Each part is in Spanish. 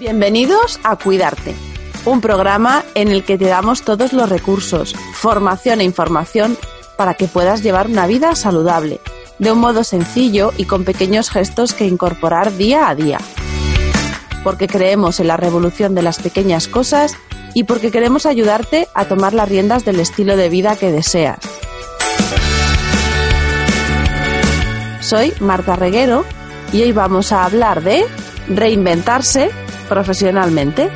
Bienvenidos a Cuidarte, un programa en el que te damos todos los recursos, formación e información para que puedas llevar una vida saludable, de un modo sencillo y con pequeños gestos que incorporar día a día. Porque creemos en la revolución de las pequeñas cosas y porque queremos ayudarte a tomar las riendas del estilo de vida que deseas. Soy Marta Reguero y hoy vamos a hablar de reinventarse profesionalmente.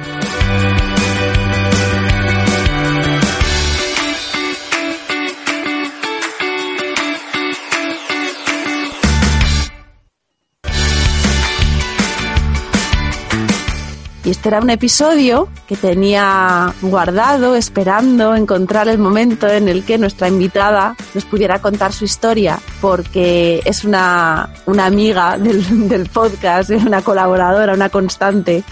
Era un episodio que tenía guardado, esperando encontrar el momento en el que nuestra invitada nos pudiera contar su historia, porque es una, una amiga del, del podcast, una colaboradora, una constante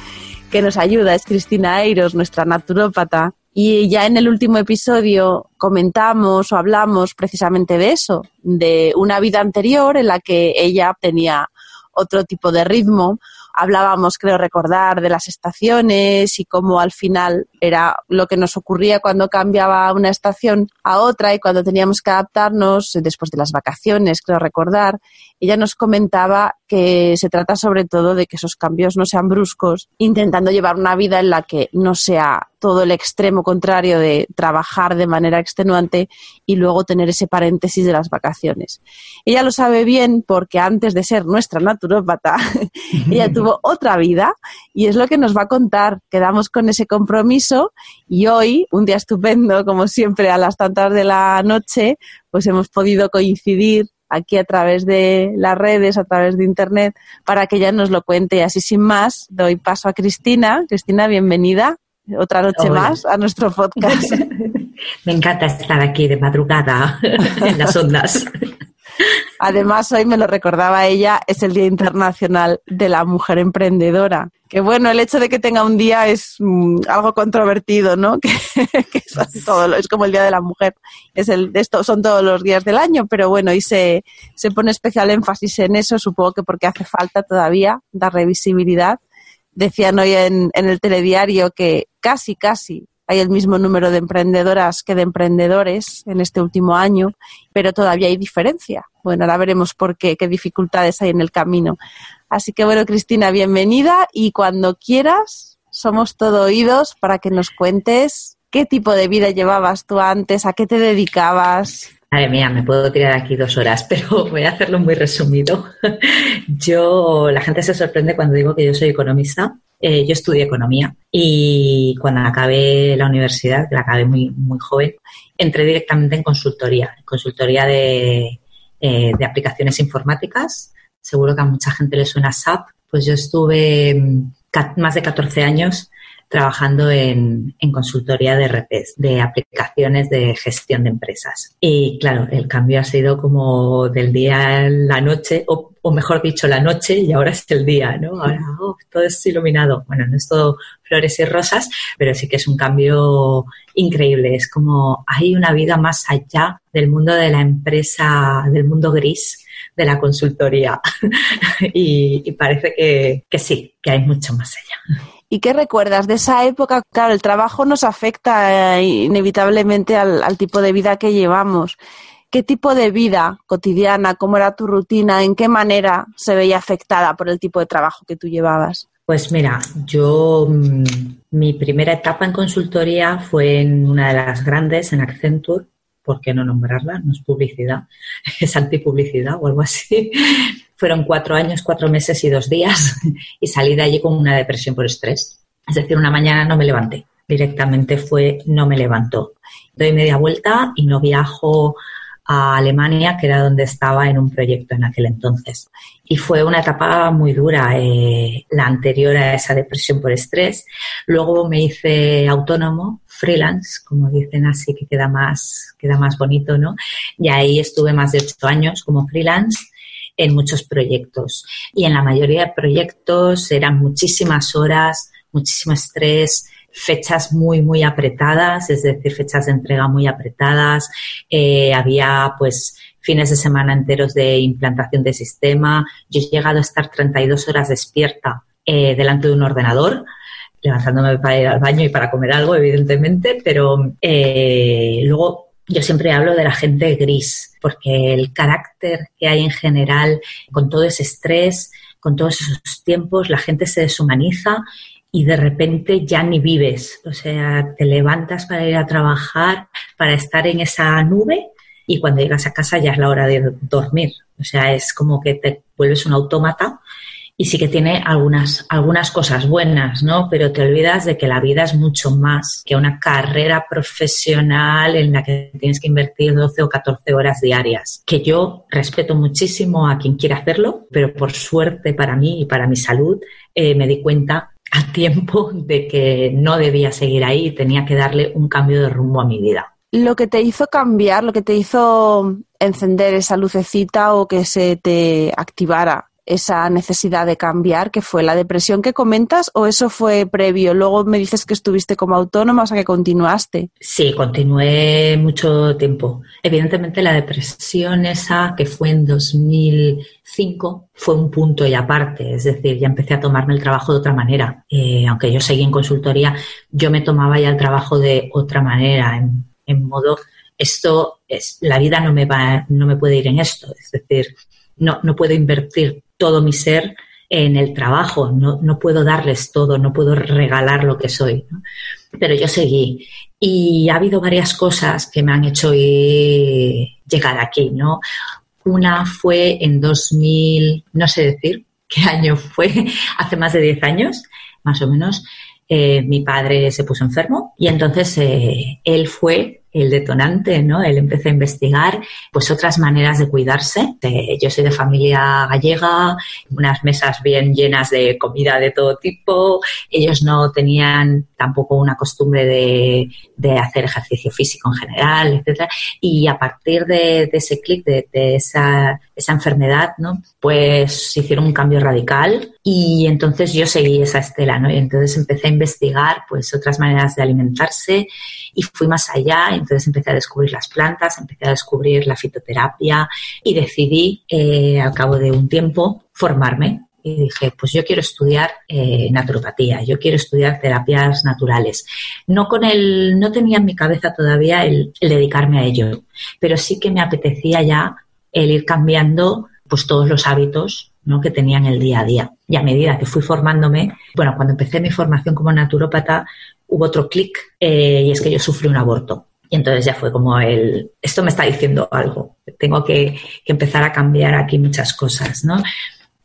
que nos ayuda, es Cristina Eiros, nuestra naturópata. Y ya en el último episodio comentamos o hablamos precisamente de eso, de una vida anterior en la que ella tenía otro tipo de ritmo, hablábamos, creo recordar, de las estaciones y cómo al final era lo que nos ocurría cuando cambiaba una estación a otra y cuando teníamos que adaptarnos después de las vacaciones, creo recordar. Ella nos comentaba que se trata sobre todo de que esos cambios no sean bruscos, intentando llevar una vida en la que no sea todo el extremo contrario de trabajar de manera extenuante y luego tener ese paréntesis de las vacaciones. Ella lo sabe bien porque antes de ser nuestra naturópata, ella tuvo otra vida y es lo que nos va a contar. Quedamos con ese compromiso y hoy, un día estupendo, como siempre, a las tantas de la noche, pues hemos podido coincidir aquí a través de las redes, a través de Internet, para que ella nos lo cuente. Y así sin más, doy paso a Cristina. Cristina, bienvenida otra noche más a nuestro podcast. Me encanta estar aquí de madrugada en las ondas. Además, hoy me lo recordaba ella, es el Día Internacional de la Mujer Emprendedora. Que bueno, el hecho de que tenga un día es mm, algo controvertido, ¿no? Que, todo, es como el Día de la Mujer. Es el, esto son todos los días del año, pero bueno, y se, se pone especial énfasis en eso, supongo que porque hace falta todavía dar revisibilidad. Decían hoy en, en el telediario que casi, casi hay el mismo número de emprendedoras que de emprendedores en este último año, pero todavía hay diferencia. Bueno, ahora veremos por qué, qué dificultades hay en el camino. Así que bueno, Cristina, bienvenida y cuando quieras, somos todo oídos para que nos cuentes qué tipo de vida llevabas tú antes, a qué te dedicabas. Madre mía, me puedo tirar aquí dos horas, pero voy a hacerlo muy resumido. Yo, la gente se sorprende cuando digo que yo soy economista eh, yo estudié economía y cuando acabé la universidad, que la acabé muy, muy joven, entré directamente en consultoría, consultoría de, eh, de aplicaciones informáticas. Seguro que a mucha gente le suena SAP. Pues yo estuve mm, más de 14 años trabajando en, en, consultoría de RPs, de aplicaciones de gestión de empresas. Y claro, el cambio ha sido como del día a la noche, o, mejor dicho, la noche y ahora es el día, ¿no? Ahora oh, todo es iluminado. Bueno, no es todo flores y rosas, pero sí que es un cambio increíble. Es como hay una vida más allá del mundo de la empresa, del mundo gris de la consultoría. y, y, parece que, que sí, que hay mucho más allá. ¿Y qué recuerdas de esa época? Claro, el trabajo nos afecta eh, inevitablemente al, al, tipo de vida que llevamos. ¿Qué tipo de vida cotidiana, cómo era tu rutina, en qué manera se veía afectada por el tipo de trabajo que tú llevabas? Pues mira, yo mm, mi primera etapa en consultoría fue en una de las grandes, en Accenture, ¿por qué no nombrarla? No es publicidad, es antipublicidad o algo así. Fueron cuatro años, cuatro meses y dos días y salí de allí con una depresión por estrés. Es decir, una mañana no me levanté. Directamente fue no me levantó. Doy media vuelta y no viajo a Alemania, que era donde estaba en un proyecto en aquel entonces. Y fue una etapa muy dura, eh, la anterior a esa depresión por estrés. Luego me hice autónomo, freelance, como dicen así, que queda más, queda más bonito, ¿no? Y ahí estuve más de ocho años como freelance en muchos proyectos. Y en la mayoría de proyectos eran muchísimas horas, muchísimo estrés, fechas muy, muy apretadas, es decir, fechas de entrega muy apretadas. Eh, había, pues, fines de semana enteros de implantación de sistema. Yo he llegado a estar 32 horas despierta eh, delante de un ordenador levantándome para ir al baño y para comer algo, evidentemente, pero eh, luego yo siempre hablo de la gente gris, porque el carácter que hay en general, con todo ese estrés, con todos esos tiempos, la gente se deshumaniza y de repente ya ni vives. O sea, te levantas para ir a trabajar, para estar en esa nube y cuando llegas a casa ya es la hora de dormir. O sea, es como que te vuelves un autómata y sí que tiene algunas, algunas cosas buenas, ¿no? Pero te olvidas de que la vida es mucho más que una carrera profesional en la que tienes que invertir 12 o 14 horas diarias. Que yo respeto muchísimo a quien quiera hacerlo, pero por suerte para mí y para mi salud eh, me di cuenta a tiempo de que no debía seguir ahí tenía que darle un cambio de rumbo a mi vida. Lo que te hizo cambiar, lo que te hizo encender esa lucecita o que se te activara esa necesidad de cambiar, que fue la depresión que comentas, o eso fue previo? Luego me dices que estuviste como autónoma, o sea que continuaste. Sí, continué mucho tiempo. Evidentemente la depresión esa que fue en 2005 fue un punto y aparte, es decir, ya empecé a tomarme el trabajo de otra manera. Eh, aunque yo seguí en consultoría, yo me tomaba ya el trabajo de otra manera, en, en modo esto es la vida no me va no me puede ir en esto, es decir, no, no puedo invertir todo mi ser en el trabajo, no, no puedo darles todo, no puedo regalar lo que soy. Pero yo seguí y ha habido varias cosas que me han hecho llegar aquí, ¿no? Una fue en 2000, no sé decir qué año fue, hace más de 10 años, más o menos, eh, mi padre se puso enfermo y entonces eh, él fue el detonante, ¿no? Él empezó a investigar, pues otras maneras de cuidarse. yo soy de familia gallega, unas mesas bien llenas de comida de todo tipo. Ellos no tenían tampoco una costumbre de, hacer ejercicio físico en general, etcétera. Y a partir de, ese clic, de, esa, esa enfermedad, ¿no? Pues hicieron un cambio radical y entonces yo seguí esa estela, ¿no? Y entonces empecé a investigar, pues otras maneras de alimentarse y fui más allá. Entonces empecé a descubrir las plantas, empecé a descubrir la fitoterapia y decidí, eh, al cabo de un tiempo, formarme. Y dije, pues yo quiero estudiar eh, naturopatía, yo quiero estudiar terapias naturales. No con el, no tenía en mi cabeza todavía el, dedicarme a ello, pero sí que me apetecía ya el ir cambiando pues todos los hábitos que tenía en el día a día. Y a medida que fui formándome, bueno, cuando empecé mi formación como naturópata, hubo otro clic eh, y es que yo sufrí un aborto. Y entonces ya fue como el, esto me está diciendo algo, tengo que, empezar a cambiar aquí muchas cosas, ¿no?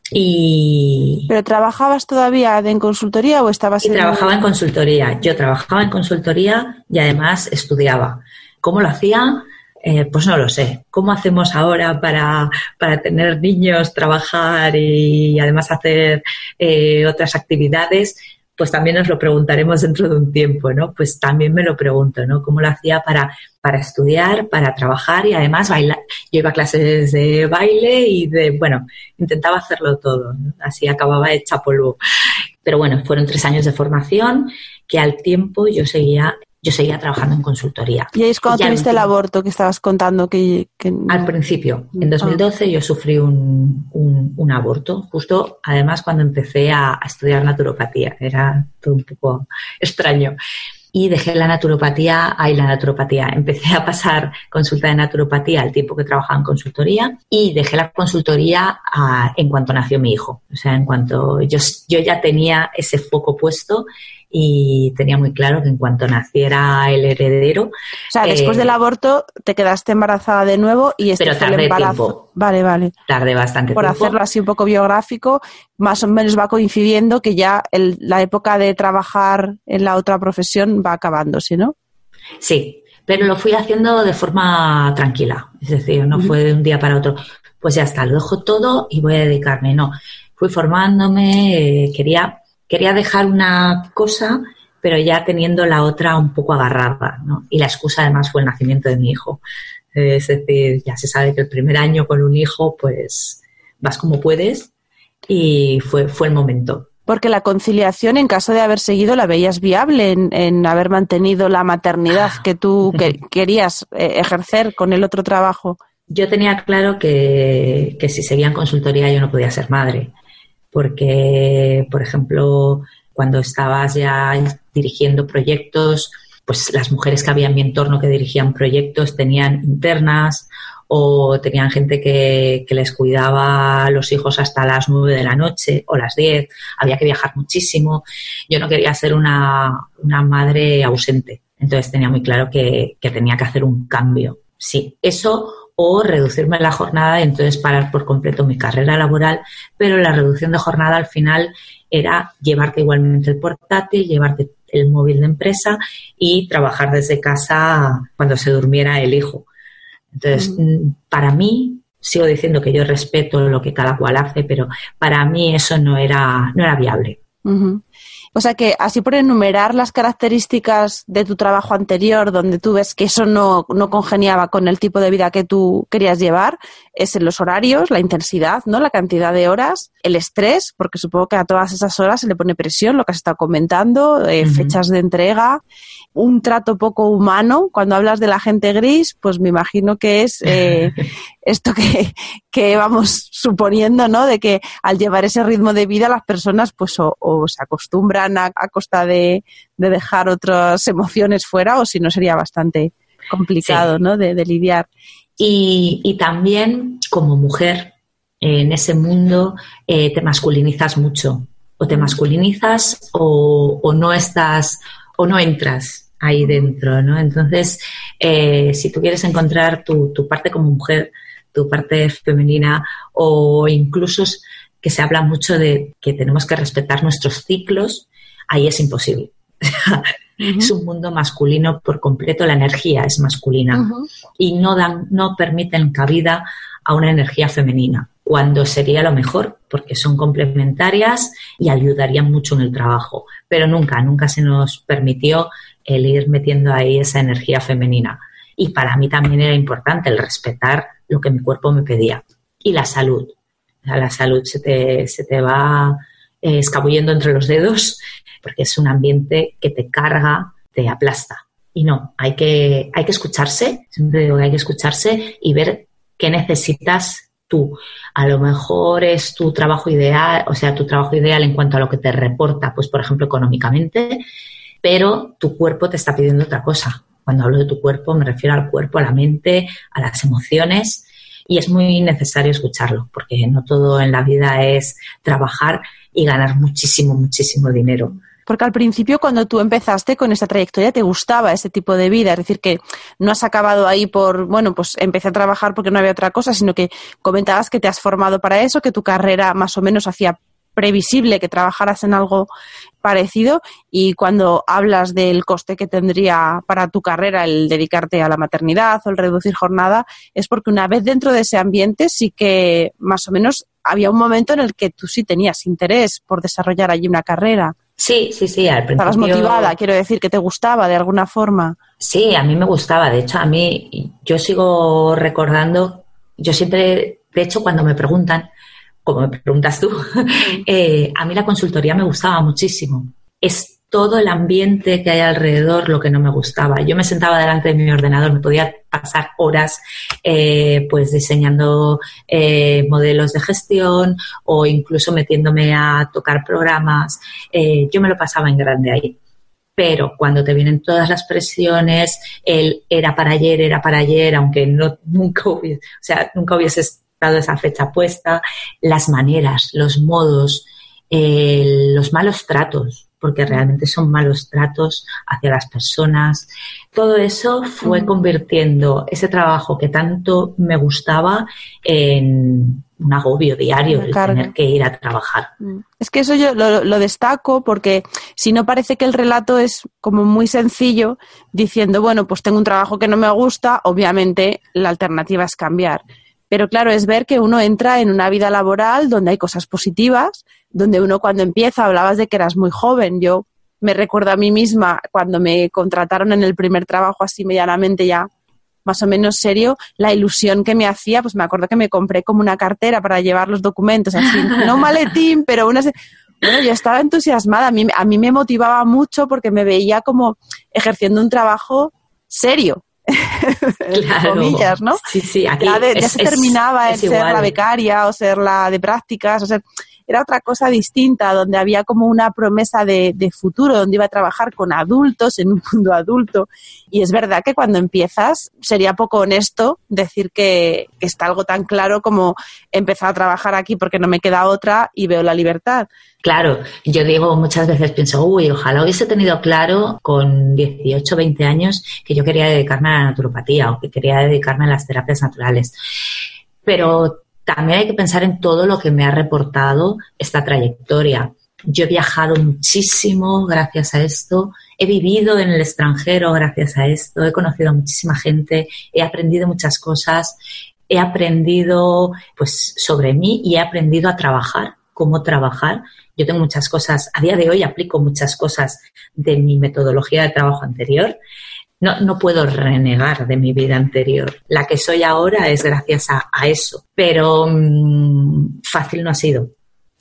Y... ¿Pero trabajabas todavía en consultoría o estabas en... Trabajaba en consultoría. Yo trabajaba en consultoría y además estudiaba. ¿Cómo lo hacía? Eh, pues no lo sé. ¿Cómo hacemos ahora para, para tener niños, trabajar y además hacer eh, otras actividades? pues también nos lo preguntaremos dentro de un tiempo, ¿no? Pues también me lo pregunto, ¿no? ¿Cómo lo hacía para, para estudiar, para trabajar y además bailar? Yo iba a clases de baile y de, bueno, intentaba hacerlo todo. Así acababa hecha polvo. Pero bueno, fueron tres años de formación que al tiempo yo seguía yo seguía trabajando en consultoría. ¿Y ahí es cuando tuviste el aborto que estabas contando? Que, Al principio, en 2012 yo sufrí un, un, aborto, justo además cuando empecé a, estudiar naturopatía. Era todo un poco extraño y dejé la naturopatía, ahí la naturopatía, empecé a pasar consulta de naturopatía al tiempo que trabajaba en consultoría y dejé la consultoría en cuanto nació mi hijo. O sea, en cuanto yo, yo ya tenía ese foco puesto y tenía muy claro que en cuanto naciera el heredero. O sea, después del eh, aborto te quedaste embarazada de nuevo y este pero tardé Tiempo. Vale, vale. Tardé bastante Por tiempo. Por hacerlo así un poco biográfico, más o menos va coincidiendo que ya la época de trabajar en la otra profesión va acabándose, ¿no? Sí, pero lo fui haciendo de forma tranquila, es decir, no fue de un día para otro, pues ya está, lo dejo todo y voy a dedicarme, no, fui formándome, eh, quería, quería dejar una cosa, pero ya teniendo la otra un poco agarrada, ¿no? Y la excusa además fue el nacimiento de mi hijo. Es decir, ya se sabe que el primer año con un hijo, pues vas como puedes y fue, fue el momento. Porque la conciliación, en caso de haber seguido, la veías viable en, haber mantenido la maternidad que tú querías eh, ejercer con el otro trabajo. Yo tenía claro que, que si seguía en consultoría yo no podía ser madre, porque, por ejemplo, cuando estabas ya dirigiendo proyectos, pues las mujeres que había en mi entorno que dirigían proyectos tenían internas o tenían gente que, les cuidaba a los hijos hasta las nueve de la noche o las diez, había que viajar muchísimo. Yo no quería ser una, madre ausente, entonces tenía muy claro que, que tenía que hacer un cambio. Sí, eso o reducirme la jornada y entonces parar por completo mi carrera laboral, pero la reducción de jornada al final era llevarte igualmente el portátil, llevarte el móvil de empresa y trabajar desde casa cuando se durmiera el hijo. Entonces, mm, para mí, sigo diciendo que yo respeto lo que cada cual hace, pero para mí eso no era, no era viable. O sea que así por enumerar las características de tu trabajo anterior, donde tú ves que eso no, no congeniaba con el tipo de vida que tú querías llevar, es en los horarios, la intensidad, ¿no? La cantidad de horas, el estrés, porque supongo que a todas esas horas se le pone presión, lo que has estado comentando, eh, fechas de entrega, un trato poco humano. Cuando hablas de la gente gris, pues me imagino que es eh, esto que, que, vamos suponiendo, ¿no? De que al llevar ese ritmo de vida las personas pues o, se acostumbran a, costa de, dejar otras emociones fuera o si no sería bastante complicado, ¿no? De, lidiar. Y, y, también como mujer en ese mundo eh, te masculinizas mucho o te masculinizas o, no estás o no entras ahí dentro, ¿no? Entonces, eh, si tú quieres encontrar tu, parte como mujer, tu parte femenina o incluso que se habla mucho de que tenemos que respetar nuestros ciclos, ahí es imposible. Es un mundo masculino por completo, la energía es masculina y no dan, no permiten cabida a una energía femenina, cuando sería lo mejor, porque son complementarias y ayudarían mucho en el trabajo. Pero nunca, nunca se nos permitió el ir metiendo ahí esa energía femenina. Y para mí también era importante el respetar lo que mi cuerpo me pedía. Y la salud. la salud se te, se te va eh, escabullendo entre los dedos porque es un ambiente que te carga, te aplasta. Y no, hay que, hay que escucharse, siempre digo que hay que escucharse y ver qué necesitas tú. A lo mejor es tu trabajo ideal, o sea, tu trabajo ideal en cuanto a lo que te reporta, pues por ejemplo económicamente, pero tu cuerpo te está pidiendo otra cosa. Cuando hablo de tu cuerpo me refiero al cuerpo, a la mente, a las emociones y es muy necesario escucharlo porque no todo en la vida es trabajar y ganar muchísimo, muchísimo dinero. Porque al principio, cuando tú empezaste con esta trayectoria, te gustaba ese tipo de vida. Es decir, que no has acabado ahí por, bueno, pues empecé a trabajar porque no había otra cosa, sino que comentabas que te has formado para eso, que tu carrera más o menos hacía previsible que trabajaras en algo parecido y cuando hablas del coste que tendría para tu carrera el dedicarte a la maternidad o el reducir jornada, es porque una vez dentro de ese ambiente sí que más o menos había un momento en el que tú sí tenías interés por desarrollar allí una carrera. Sí, sí, sí, al principio. Estabas motivada, quiero decir, que te gustaba de alguna forma. Sí, a mí me gustaba. De hecho, a mí, yo sigo recordando, yo siempre, de hecho, cuando me preguntan, como me preguntas tú, eh, a mí la consultoría me gustaba muchísimo. Es todo el ambiente que hay alrededor lo que no me gustaba. Yo me sentaba delante de mi ordenador, me podía pasar horas eh, pues diseñando eh, modelos de gestión o incluso metiéndome a tocar programas. yo me lo pasaba en grande ahí. Pero cuando te vienen todas las presiones, el era para ayer, era para ayer, aunque no, nunca hubiese, o sea, nunca hubieses esa fecha puesta, las maneras, los modos, los malos tratos, porque realmente son malos tratos hacia las personas. Todo eso fue convirtiendo ese trabajo que tanto me gustaba en, un agobio diario el tener que ir a trabajar. Mm. Es que eso yo lo, destaco porque si no parece que el relato es como muy sencillo, diciendo, bueno, pues tengo un trabajo que no me gusta, obviamente la alternativa es cambiar. Pero claro, es ver que uno entra en una vida laboral donde hay cosas positivas, donde uno cuando empieza, hablabas de que eras muy joven, yo me recuerdo a mí misma cuando me contrataron en el primer trabajo así medianamente ya más o menos serio, la ilusión que me hacía, pues me acuerdo que me compré como una cartera para llevar los documentos, así, no maletín, pero una... Bueno, yo estaba entusiasmada, a mí, a mí me motivaba mucho porque me veía como ejerciendo un trabajo serio, claro. comillas, ¿no? Sí, sí, aquí ya, se terminaba el ser la becaria o ser la de prácticas, o sea, era otra cosa distinta, donde había como una promesa de, futuro, donde iba a trabajar con adultos en un mundo adulto. Y es verdad que cuando empiezas sería poco honesto decir que, está algo tan claro como empezar a trabajar aquí porque no me queda otra y veo la libertad. Claro, yo digo muchas veces, pienso, uy, ojalá hubiese tenido claro con 18, 20 años que yo quería dedicarme a la naturopatía o que quería dedicarme a las terapias naturales. Pero también hay que pensar en todo lo que me ha reportado esta trayectoria. Yo he viajado muchísimo gracias a esto, he vivido en el extranjero gracias a esto, he conocido a muchísima gente, he aprendido muchas cosas, he aprendido pues sobre mí y he aprendido a trabajar, cómo trabajar. Yo tengo muchas cosas, a día de hoy aplico muchas cosas de mi metodología de trabajo anterior no, no puedo renegar de mi vida anterior. La que soy ahora es gracias a, eso, pero mm, fácil no ha sido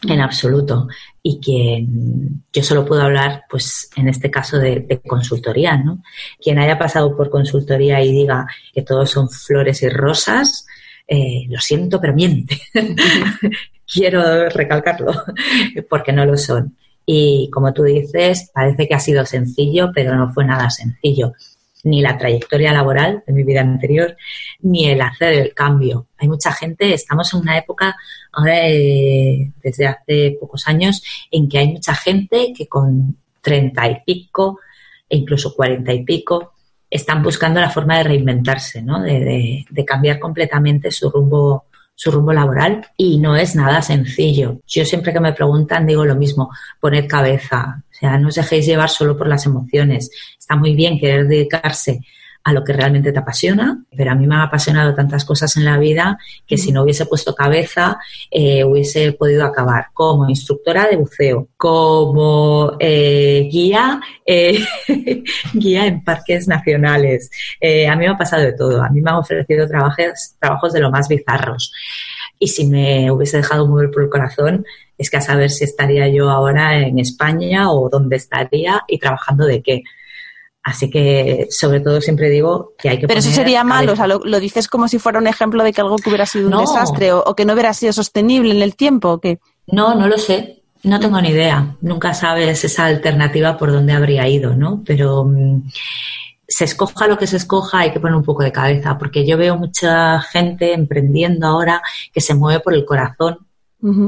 en absoluto. Y quien yo solo puedo hablar, pues en este caso de, consultoría, ¿no? Quien haya pasado por consultoría y diga que todos son flores y rosas, eh, lo siento, pero miente. Quiero recalcarlo, porque no lo son. Y como tú dices, parece que ha sido sencillo, pero no fue nada sencillo ni la trayectoria laboral de mi vida anterior, ni el hacer el cambio. Hay mucha gente, estamos en una época ahora eh, desde hace pocos años en que hay mucha gente que con treinta y pico e incluso cuarenta y pico están buscando la forma de reinventarse, ¿no? de, de cambiar completamente su rumbo su rumbo laboral y no es nada sencillo. Yo siempre que me preguntan digo lo mismo, poned cabeza, o sea, no os dejéis llevar solo por las emociones. Está muy bien querer dedicarse a lo que realmente te apasiona, pero a mí me han apasionado tantas cosas en la vida que si no hubiese puesto cabeza eh, hubiese podido acabar como instructora de buceo, como eh, guía, eh, guía en parques nacionales. a mí me ha pasado de todo, a mí me han ofrecido trabajos, trabajos de lo más bizarros. Y si me hubiese dejado mover por el corazón, es que a saber si estaría yo ahora en España o dónde estaría y trabajando de qué. Así que, sobre todo, siempre digo que hay que. Pero eso sería malo, o sea, lo, dices como si fuera un ejemplo de que algo que hubiera sido un desastre o, que no hubiera sido sostenible en el tiempo. ¿o qué? No, no lo sé. No tengo ni idea. Nunca sabes esa alternativa por dónde habría ido, ¿no? Pero mm, se escoja lo que se escoja, hay que poner un poco de cabeza, porque yo veo mucha gente emprendiendo ahora que se mueve por el corazón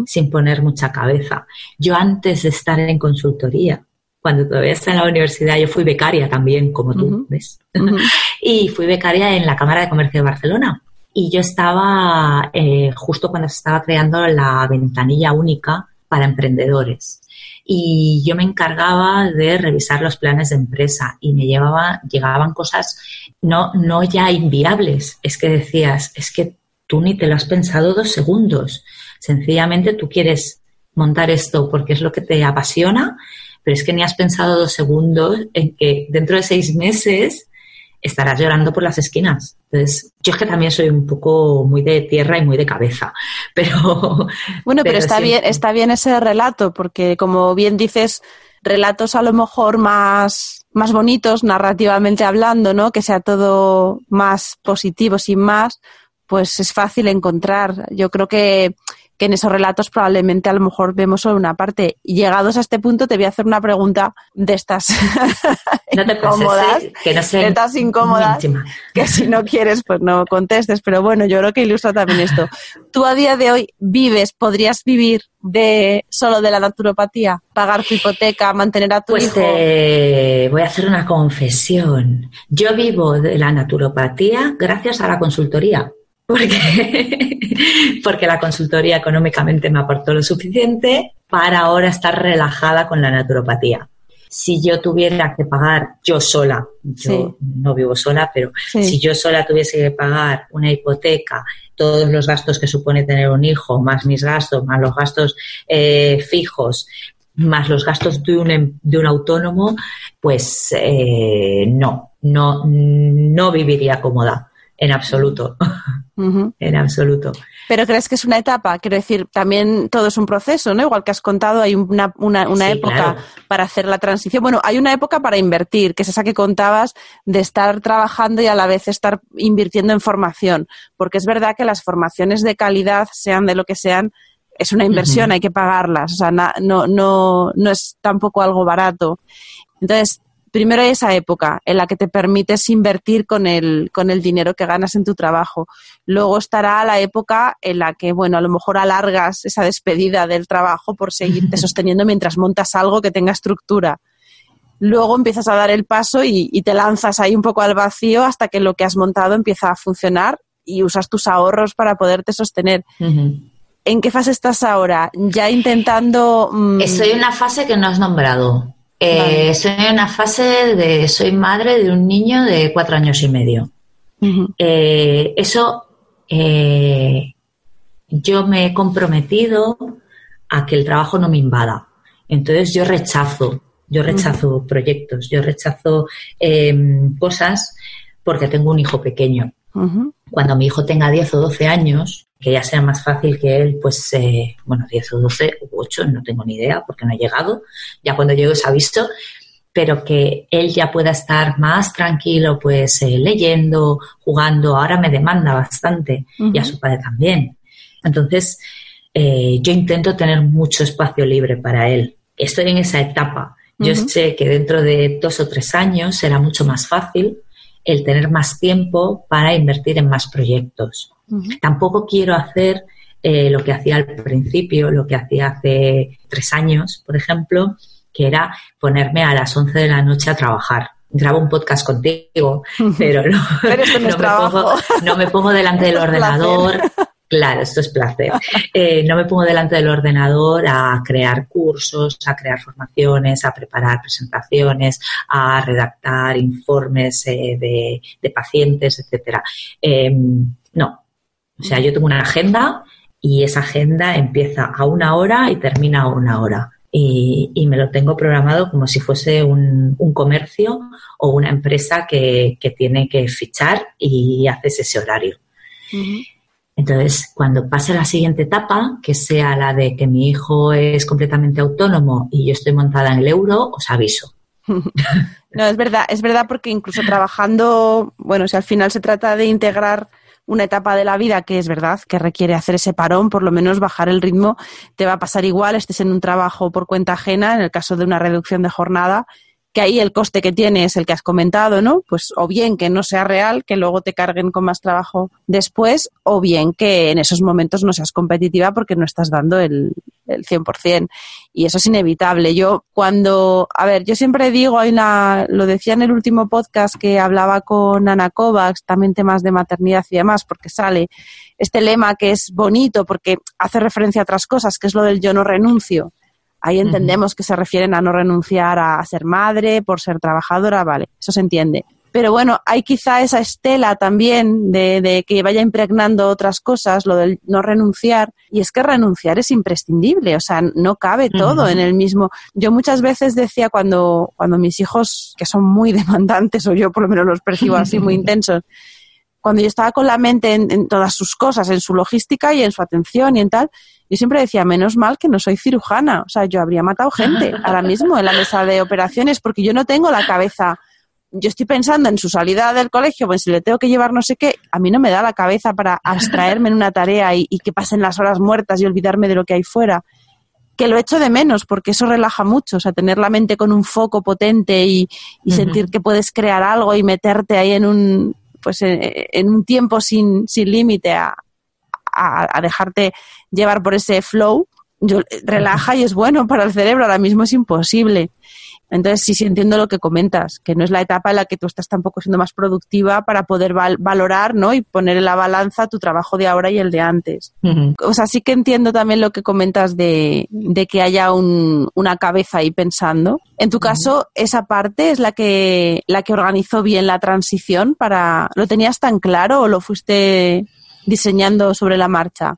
sin poner mucha cabeza. Yo antes de estar en consultoría, cuando todavía estaba en la universidad, yo fui becaria también, como tú, ¿ves? y fui becaria en la Cámara de Comercio de Barcelona. Y yo estaba eh, justo cuando se estaba creando la ventanilla única para emprendedores. Y yo me encargaba de revisar los planes de empresa y me llevaba, llegaban cosas no, no ya inviables. Es que decías, es que tú ni te lo has pensado dos segundos. Sencillamente tú quieres montar esto porque es lo que te apasiona pero es que ni has pensado dos segundos en que dentro de seis meses estarás llorando por las esquinas. Entonces, yo es que también soy un poco muy de tierra y muy de cabeza, pero... Bueno, pero, está, bien, está bien ese relato, porque como bien dices, relatos a lo mejor más, más bonitos narrativamente hablando, ¿no? Que sea todo más positivo, sin más, pues es fácil encontrar. Yo creo que que en esos relatos probablemente a lo mejor vemos solo una parte. Llegados a este punto te voy a hacer una pregunta de estas no te incómodas, que no sé, de estas incómodas, que si no quieres pues no contestes, pero bueno, yo creo que ilustra también esto. Tú a día de hoy vives, podrías vivir de solo de la naturopatía, pagar tu hipoteca, mantener a tu pues hijo. Te voy a hacer una confesión. Yo vivo de la naturopatía gracias a la consultoría porque, porque la consultoría económicamente me aportó lo suficiente para ahora estar relajada con la naturopatía. Si yo tuviera que pagar yo sola, yo no vivo sola, pero si yo sola tuviese que pagar una hipoteca, todos los gastos que supone tener un hijo, más mis gastos, más los gastos eh, fijos, más los gastos de un, em, de un autónomo, pues eh, no, no, no viviría cómoda en absoluto. En absoluto. Pero crees que es una etapa, quiero decir, también todo es un proceso, ¿no? Igual que has contado, hay una, una, una época para hacer la transición. Bueno, hay una época para invertir, que es esa que contabas de estar trabajando y a la vez estar invirtiendo en formación. Porque es verdad que las formaciones de calidad, sean de lo que sean, es una inversión, hay que pagarlas, o sea, no, no, no es tampoco algo barato. Entonces, primero hay esa época en la que te permites invertir con el, con el dinero que ganas en tu trabajo. Luego estará la época en la que, bueno, a lo mejor alargas esa despedida del trabajo por seguirte sosteniendo mientras montas algo que tenga estructura. Luego empiezas a dar el paso y, te lanzas ahí un poco al vacío hasta que lo que has montado empieza a funcionar y usas tus ahorros para poderte sostener. ¿En qué fase estás ahora? Ya intentando... Mm, Estoy en una fase que no has nombrado. Eh, Estoy en una fase de... Soy madre de un niño de cuatro años y medio. Eh, eso... Eh, yo me he comprometido a que el trabajo no me invada. Entonces yo rechazo, yo rechazo proyectos, yo rechazo em, cosas porque tengo un hijo pequeño. Cuando mi hijo tenga 10 o 12 años, que ya sea más fácil que él, pues, eh, bueno, 10 o 12 o 8, no tengo ni idea porque no ha llegado, ya cuando llegue se ha visto, pero que él ya pueda estar más tranquilo, pues, eh, leyendo, jugando, ahora me demanda bastante. Y a su padre también. Entonces, eh, yo intento tener mucho espacio libre para él. Estoy en esa etapa. Yo sé que dentro de dos o tres años será mucho más fácil el tener más tiempo para invertir en más proyectos. Tampoco quiero hacer eh, lo que hacía al principio, lo que hacía hace tres años, por ejemplo, que era ponerme a las 11 de la noche a trabajar. Grabo un podcast contigo, pero no, no, me, pongo, delante del ordenador. Claro, esto es placer. Eh, no me pongo delante del ordenador a crear cursos, a crear formaciones, a preparar presentaciones, a redactar informes eh, de, de, pacientes, etcétera. Em, no, o sea, yo tengo una agenda y esa agenda empieza a una hora y termina a una hora. Y, me lo tengo programado como si fuese un, comercio o una empresa que, tiene que fichar y haces ese horario. Entonces, cuando pase la siguiente etapa, que sea la de que mi hijo es completamente autónomo y yo estoy montada en el euro, os aviso. No, es verdad, es verdad porque incluso trabajando, bueno, si al final se trata de integrar una etapa de la vida que es verdad que requiere hacer ese parón, por lo menos bajar el ritmo, te va a pasar igual, estés en un trabajo por cuenta ajena, en el caso de una reducción de jornada, que ahí el coste que tiene es el que has comentado, ¿no? Pues o bien que no sea real, que luego te carguen con más trabajo después, o bien que en esos momentos no seas competitiva porque no estás dando el, el 100%. Y eso es inevitable. Yo cuando, a ver, yo siempre digo, hay una, lo decía en el último podcast que hablaba con Ana Kovacs, también temas de maternidad y demás, porque sale este lema que es bonito porque hace referencia a otras cosas, que es lo del yo no renuncio. Ahí entendemos que se refieren a no renunciar a ser madre por ser trabajadora, vale, eso se entiende. Pero bueno, hay quizá esa estela también de, que vaya impregnando otras cosas, lo del no renunciar. Y es que renunciar es imprescindible, o sea, no cabe todo en el mismo. Yo muchas veces decía cuando, cuando mis hijos, que son muy demandantes, o yo por lo menos los percibo así muy intensos, cuando yo estaba con la mente en, todas sus cosas, en su logística y en su atención y en tal, yo siempre decía, menos mal que no soy cirujana. O sea, yo habría matado gente ahora mismo en la mesa de operaciones porque yo no tengo la cabeza. Yo estoy pensando en su salida del colegio, pues si le tengo que llevar no sé qué, a mí no me da la cabeza para abstraerme en una tarea y, que pasen las horas muertas y olvidarme de lo que hay fuera que lo echo de menos porque eso relaja mucho, o sea, tener la mente con un foco potente y, sentir que puedes crear algo y meterte ahí en un, pues en, un tiempo sin, sin límite a, a, dejarte llevar por ese flow, yo, relaja y es bueno para el cerebro, ahora mismo es imposible. Entonces, sí, sí entiendo lo que comentas, que no es la etapa en la que tú estás tampoco siendo más productiva para poder valorar ¿no? y poner en la balanza tu trabajo de ahora y el de antes. O sea, sí que entiendo también lo que comentas de, que haya una cabeza ahí pensando. En tu caso, esa parte es la que, la que organizó bien la transición para... ¿Lo tenías tan claro o lo fuiste diseñando sobre la marcha?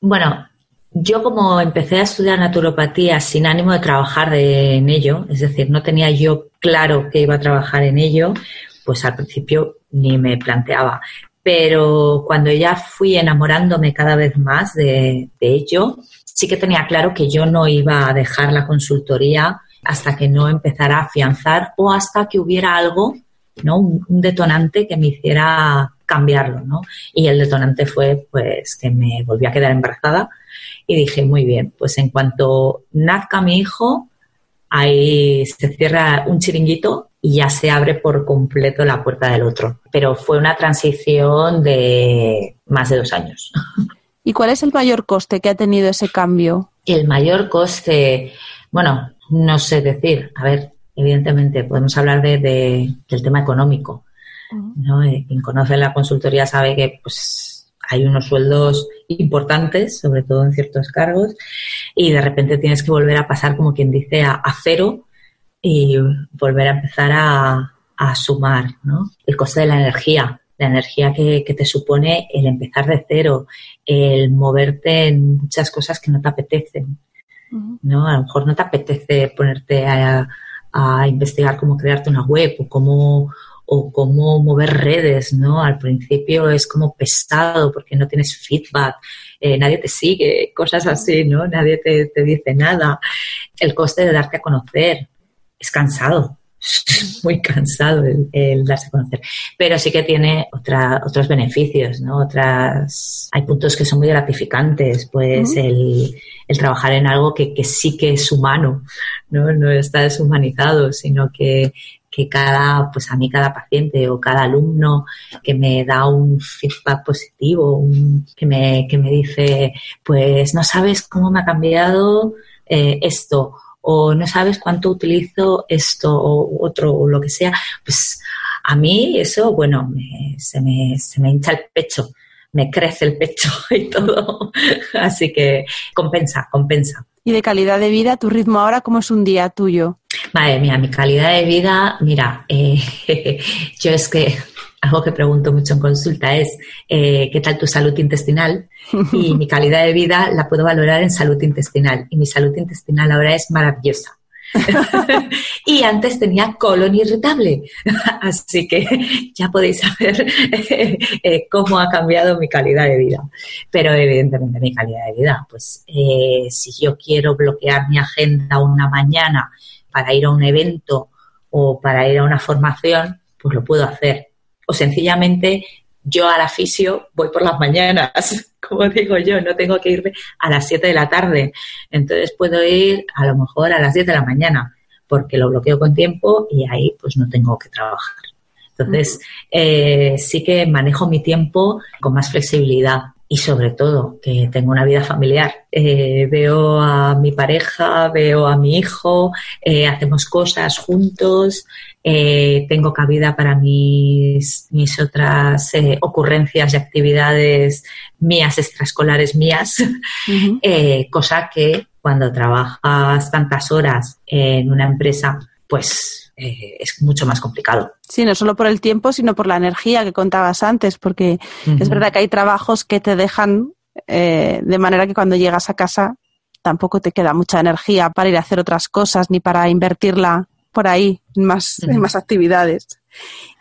Bueno, yo como empecé a estudiar naturopatía sin ánimo de trabajar en ello, es decir, no tenía yo claro que iba a trabajar en ello, pues al principio ni me planteaba. Pero cuando ya fui enamorándome cada vez más de, ello, sí que tenía claro que yo no iba a dejar la consultoría hasta que no empezara a afianzar o hasta que hubiera algo, ¿no? Un, un, detonante que me hiciera cambiarlo, ¿no? Y el detonante fue, pues, que me volví a quedar embarazada y dije, muy bien, pues en cuanto nazca mi hijo, ahí se cierra un chiringuito y ya se abre por completo la puerta del otro. Pero fue una transición de más de dos años. ¿Y cuál es el mayor coste que ha tenido ese cambio? El mayor coste, bueno, no sé decir. A ver, evidentemente podemos hablar de, del tema económico. ¿no? Eh, quien conoce la consultoría sabe que pues hay unos sueldos importantes, sobre todo en ciertos cargos, y de repente tienes que volver a pasar, como quien dice, a, cero y volver a empezar a, sumar, ¿no? El coste de la energía, la energía que, te supone el empezar de cero, el moverte en muchas cosas que no te apetecen, ¿no? A lo mejor no te apetece ponerte a, a investigar cómo crearte una web o cómo o cómo mover redes, ¿no? Al principio es como pesado porque no tienes feedback, eh, nadie te sigue, cosas así, ¿no? Nadie te, dice nada. El coste de darte a conocer es cansado, muy cansado el, darse a conocer. Pero sí que tiene otra, otros beneficios, ¿no? Otras, hay puntos que son muy gratificantes, pues el, el, trabajar en algo que, que, sí que es humano, ¿no? No está deshumanizado, sino que, que cada, pues a mí cada paciente o cada alumno que me da un feedback positivo, que, me, que me dice, pues no sabes cómo me ha cambiado eh, esto o no sabes cuánto utilizo esto o otro o lo que sea, pues a mí eso, bueno, se, me, se me hincha el pecho, me crece el pecho y todo. Así que compensa, compensa. ¿Y de calidad de vida, tu ritmo ahora, cómo es un día tuyo? Madre mía, mi calidad de vida, mira, eh, yo es que algo que pregunto mucho en consulta es eh, ¿qué tal tu salud intestinal? Y mi calidad de vida la puedo valorar en salud intestinal. Y mi salud intestinal ahora es maravillosa. y antes tenía colon irritable. Así que ya podéis saber eh, cómo ha cambiado mi calidad de vida. Pero evidentemente mi calidad de vida, pues eh, si yo quiero bloquear mi agenda una mañana para ir a un evento o para ir a una formación, pues lo puedo hacer. O sencillamente yo al fisio voy por las mañanas, como digo yo, no tengo que irme a las 7 de la tarde. Entonces puedo ir a lo mejor a las 10 de la mañana, porque lo bloqueo con tiempo y ahí pues no tengo que trabajar. Entonces, eh, sí que manejo mi tiempo con más flexibilidad y sobre todo que tengo una vida familiar. Eh, veo a mi pareja, veo a mi hijo, eh, hacemos cosas juntos, eh, tengo cabida para mis, mis otras ocurrencias y actividades mías, extraescolares mías, cosa que cuando trabajas tantas horas en una empresa, pues eh, es mucho más complicado. Sí, no solo por el tiempo, sino por la energía que contabas antes, porque es verdad que hay trabajos que te dejan eh, de manera que cuando llegas a casa tampoco te queda mucha energía para ir a hacer otras cosas ni para invertirla por ahí más, más actividades.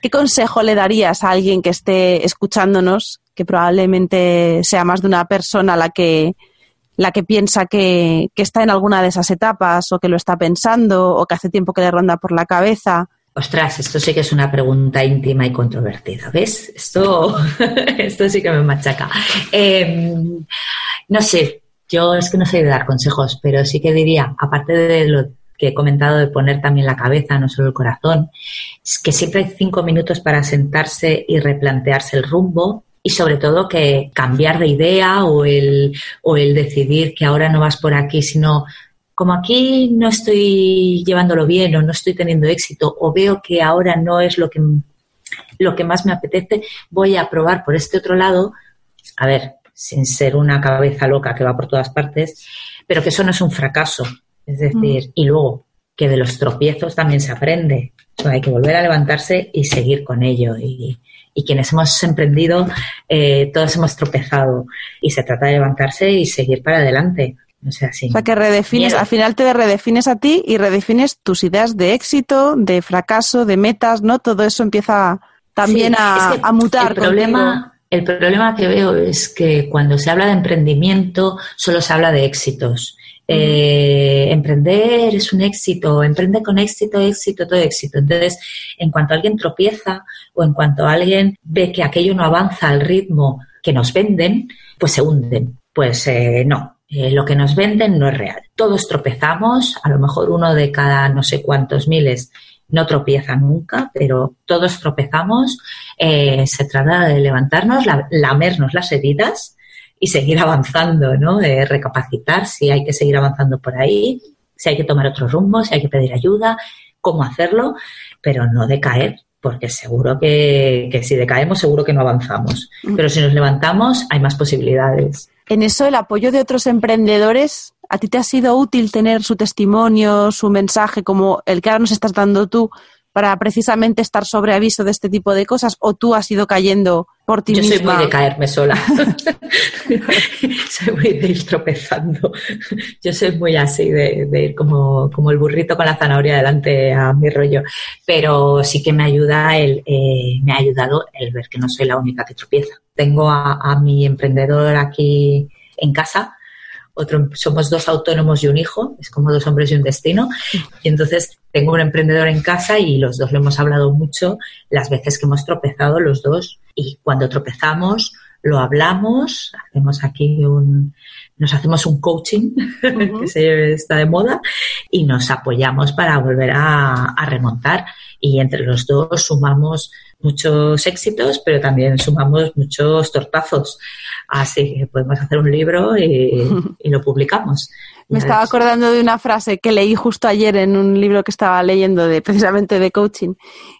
¿Qué consejo le darías a alguien que esté escuchándonos, que probablemente sea más de una persona la que la que piensa que, está en alguna de esas etapas o que lo está pensando o que hace tiempo que le ronda por la cabeza. Ostras, esto sí que es una pregunta íntima y controvertida, ¿ves? Esto, esto sí que me machaca. Em, no sé, yo es que no sé de dar consejos, pero sí que diría, aparte de lo que he comentado de poner también la cabeza, no solo el corazón, es que siempre hay cinco minutos para sentarse y replantearse el rumbo y sobre todo que cambiar de idea o el, o el decidir que ahora no vas por aquí, sino como aquí no estoy llevándolo bien o no estoy teniendo éxito o veo que ahora no es lo que, lo que más me apetece, voy a probar por este otro lado, a ver, sin ser una cabeza loca que va por todas partes, pero que eso no es un fracaso. Es decir, y luego que de los tropiezos también se aprende. hay que volver a levantarse y seguir con ello. Y, quienes hemos emprendido, eh, todos hemos tropezado. Y se trata de levantarse y seguir para adelante. O sea, o sea, que redefines, al final te redefines a ti y redefines tus ideas de éxito, de fracaso, de metas, ¿no? Todo eso empieza también a, mutar. El problema, el problema que veo es que cuando se habla de emprendimiento solo se habla de éxitos. Eh, emprender es un éxito, emprende con éxito, éxito, todo éxito. Entonces, en cuanto alguien tropieza o en cuanto alguien ve que aquello no avanza al ritmo que nos venden, pues se hunden. Pues eh, no, eh, lo que nos venden no es real. Todos tropezamos, a lo mejor uno de cada no sé cuántos miles no tropieza nunca, pero todos tropezamos. se trata de levantarnos, lamernos las heridas y seguir avanzando, ¿no? Recapacitar si hay que seguir avanzando por ahí, si hay que tomar otro rumbo, si hay que pedir ayuda, cómo hacerlo, pero no decaer, porque seguro que, que si decaemos, seguro que no avanzamos. Mm. Pero si nos levantamos, hay más posibilidades. En eso, el apoyo de otros emprendedores, ¿a ti te ha sido útil tener su testimonio, su mensaje, como el que ahora nos estás dando tú, para precisamente estar sobre aviso de este tipo de cosas o tú has ido cayendo por ti Yo soy muy de caerme sola. soy muy de ir tropezando. Yo soy muy así de, ir como, como, el burrito con la zanahoria delante a mi rollo. Pero sí que me ayuda el, eh, me ha ayudado el ver que no soy la única que tropieza. Tengo a, a mi emprendedor aquí en casa otro, somos dos autónomos y un hijo, es como dos hombres y un destino. Y entonces tengo un emprendedor en casa y los dos lo hemos hablado mucho las veces que hemos tropezado los dos. Y cuando tropezamos, lo hablamos, hacemos aquí un, nos hacemos un coaching, que se, está de moda, y nos apoyamos para volver a, a, remontar. Y entre los dos sumamos muchos éxitos, pero también sumamos muchos tortazos. Así que podemos hacer un libro y, lo publicamos. Me estaba acordando de una frase que leí justo ayer en un libro que estaba leyendo de precisamente de coaching,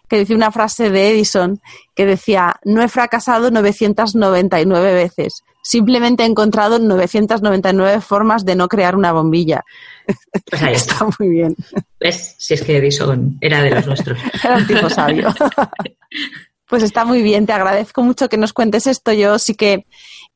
que decía una frase de Edison que decía, no he fracasado 999 veces, simplemente he encontrado 999 formas de no crear una bombilla. Pues ahí está. muy bien. ¿Ves? Si es que Edison era de los nuestros. era un tipo sabio. Pues está muy bien, te agradezco mucho que nos cuentes esto. Yo sí que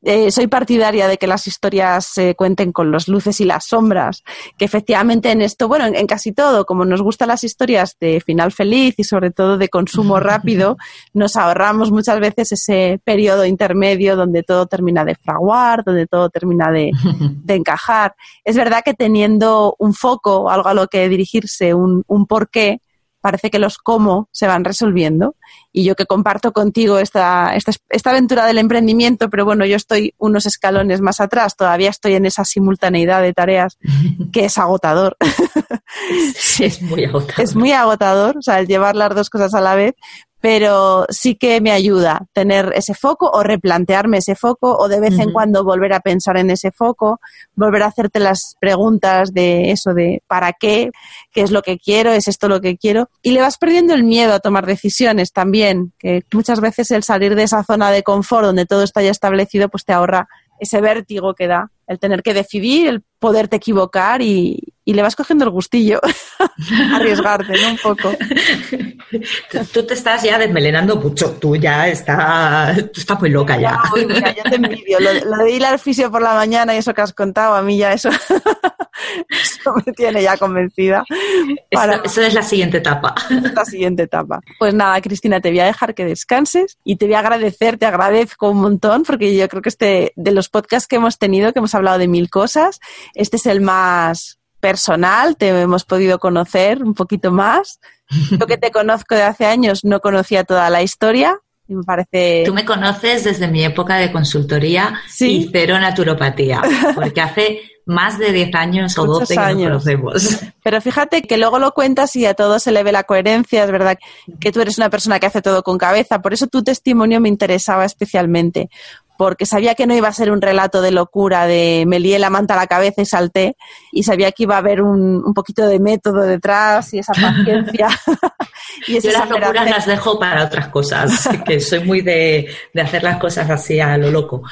eh, soy partidaria de que las historias se cuenten con las luces y las sombras, que efectivamente en esto, bueno, en, casi todo, como nos gustan las historias de final feliz y sobre todo de consumo rápido, nos ahorramos muchas veces ese periodo intermedio donde todo termina de fraguar, donde todo termina de, de encajar. Es verdad que teniendo un foco, algo a lo que dirigirse, un, un porqué, parece que los cómo se van resolviendo. Y yo que comparto contigo esta, esta, esta, aventura del emprendimiento, pero bueno, yo estoy unos escalones más atrás, todavía estoy en esa simultaneidad de tareas que es agotador. Sí, es muy agotador. Es muy agotador, o sea, el llevar las dos cosas a la vez, pero sí que me ayuda tener ese foco o replantearme ese foco o de vez en cuando volver a pensar en ese foco, volver a hacerte las preguntas de eso, de para qué, qué es lo que quiero, es esto lo que quiero. Y le vas perdiendo el miedo a tomar decisiones también, que muchas veces el salir de esa zona de confort donde todo está ya establecido, pues te ahorra ese vértigo que da, el tener que decidir, el poderte equivocar y, y le vas cogiendo el gustillo arriesgarte, ¿no? Un poco. Tú, te estás ya desmelenando mucho, tú ya estás, tú estás muy loca ya. ya te envidio. Lo, de ir al fisio por la mañana y eso que has contado, a mí ya eso, eso me tiene ya convencida. Eso, es la siguiente etapa. La siguiente etapa. Pues nada, Cristina, te voy a dejar que descanses y te voy a agradecer, te agradezco un montón porque yo creo que este, de los podcasts que hemos tenido, que hemos hablado de mil cosas, este es el más personal, te hemos podido conocer un poquito más. Yo que te conozco de hace años no conocía toda la historia y me parece... Tú me conoces desde mi época de consultoría y cero naturopatía, porque hace más de 10 años o 12 que nos conocemos. Pero fíjate que luego lo cuentas y a todo se le ve la coherencia, es verdad que tú eres una persona que hace todo con cabeza, por eso tu testimonio me interesaba especialmente, porque sabía que no iba a ser un relato de locura, de me lié la manta a la cabeza y salté, y sabía que iba a haber un, un poquito de método detrás y esa paciencia. y Yo las locuras las dejo para otras cosas, que soy muy de, de, hacer las cosas así a lo loco,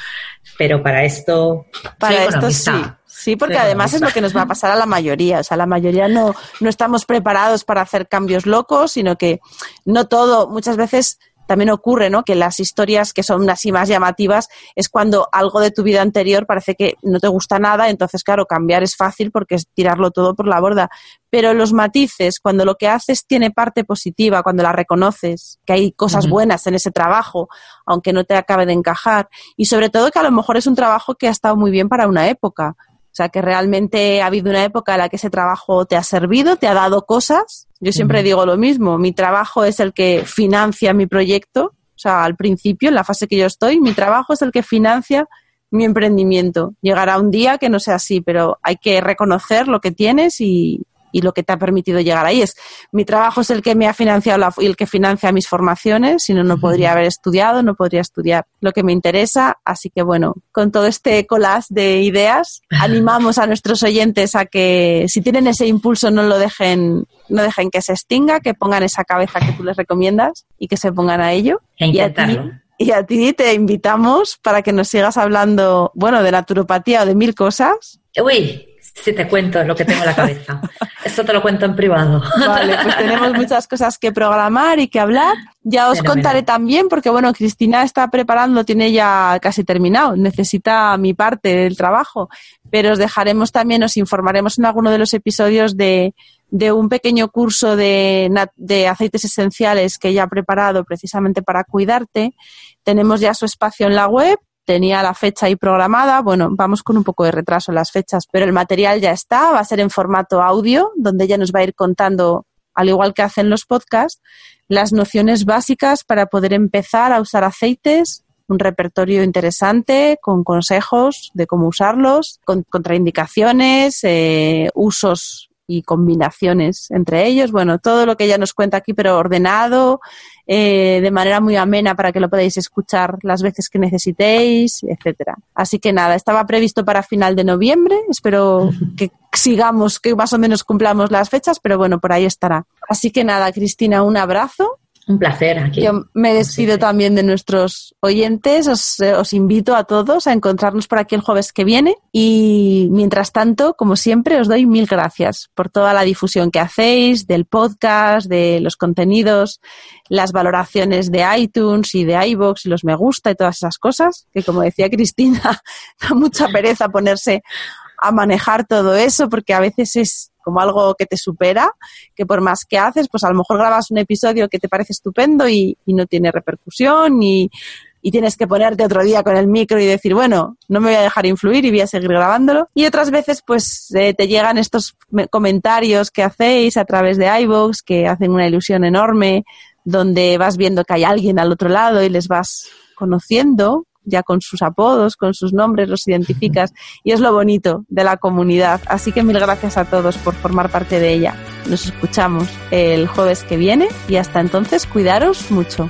pero para esto... Para esto sí. Sí, porque además es lo que nos va a pasar a la mayoría. O sea, la mayoría no, no estamos preparados para hacer cambios locos, sino que no todo, muchas veces también ocurre, ¿no? Que las historias que son así más llamativas es cuando algo de tu vida anterior parece que no te gusta nada, entonces, claro, cambiar es fácil porque es tirarlo todo por la borda. Pero los matices, cuando lo que haces tiene parte positiva, cuando la reconoces, que hay cosas buenas en ese trabajo, aunque no te acabe de encajar, y sobre todo que a lo mejor es un trabajo que ha estado muy bien para una época. O sea, que realmente ha habido una época en la que ese trabajo te ha servido, te ha dado cosas yo siempre digo lo mismo, mi trabajo es el que financia mi proyecto, o sea, al principio, en la fase que yo estoy, mi trabajo es el que financia mi emprendimiento. Llegará un día que no sea así, pero hay que reconocer lo que tienes y, y lo que te ha permitido llegar ahí. Es mi trabajo es el que me ha financiado y el que financia mis formaciones, si no, no podría haber estudiado, no podría estudiar lo que me interesa. Así que bueno, con todo este collage de ideas, animamos a nuestros oyentes a que si tienen ese impulso no lo dejen, no dejen que se extinga, que pongan esa cabeza que tú les recomiendas y que se pongan a ello. y a ti, y a ti te invitamos para que nos sigas hablando, bueno, de naturopatía o de mil cosas. Uy, si te cuento lo que tengo en la cabeza. Esto te lo cuento en privado. Vale, pues tenemos muchas cosas que programar y que hablar. Ya os contaré también, porque bueno, Cristina está preparando, tiene ya casi terminado, necesita mi parte del trabajo, pero os dejaremos también, os informaremos en alguno de los episodios de, de un pequeño curso de, de aceites esenciales que ella ha preparado precisamente para cuidarte. Tenemos ya su espacio en la web tenía la fecha ahí programada. Bueno, vamos con un poco de retraso en las fechas, pero el material ya está, va a ser en formato audio, donde ella nos va a ir contando, al igual que hacen los podcasts, las nociones básicas para poder empezar a usar aceites, un repertorio interesante con consejos de cómo usarlos, con contraindicaciones, eh, usos y combinaciones entre ellos. Bueno, todo lo que ella nos cuenta aquí, pero ordenado, eh, de manera muy amena para que lo podáis escuchar las veces que necesitéis, etcétera. Así que nada, estaba previsto para final de noviembre. Espero que sigamos, que más o menos cumplamos las fechas, pero bueno, por ahí estará. Así que nada, Cristina, un abrazo un placer aquí. Yo me despido también de nuestros oyentes. Os, eh, os, invito a todos a encontrarnos por aquí el jueves que viene. Y mientras tanto, como siempre, os doy mil gracias por toda la difusión que hacéis del podcast, de los contenidos, las valoraciones de iTunes y de iBox y los me gusta y todas esas cosas. Que como decía Cristina, da mucha pereza ponerse a manejar todo eso porque a veces es como algo que te supera, que por más que haces, pues a lo mejor grabas un episodio que te parece estupendo y, no tiene repercusión y, tienes que ponerte otro día con el micro y decir, bueno, no me voy a dejar influir y voy a seguir grabándolo. Y otras veces, pues eh, te llegan estos comentarios que hacéis a través de iVoox que hacen una ilusión enorme, donde vas viendo que hay alguien al otro lado y les vas conociendo ya con sus apodos, con sus nombres, los identificas y es lo bonito de la comunidad. Así que mil gracias a todos por formar parte de ella. Nos escuchamos el jueves que viene y hasta entonces cuidaros mucho.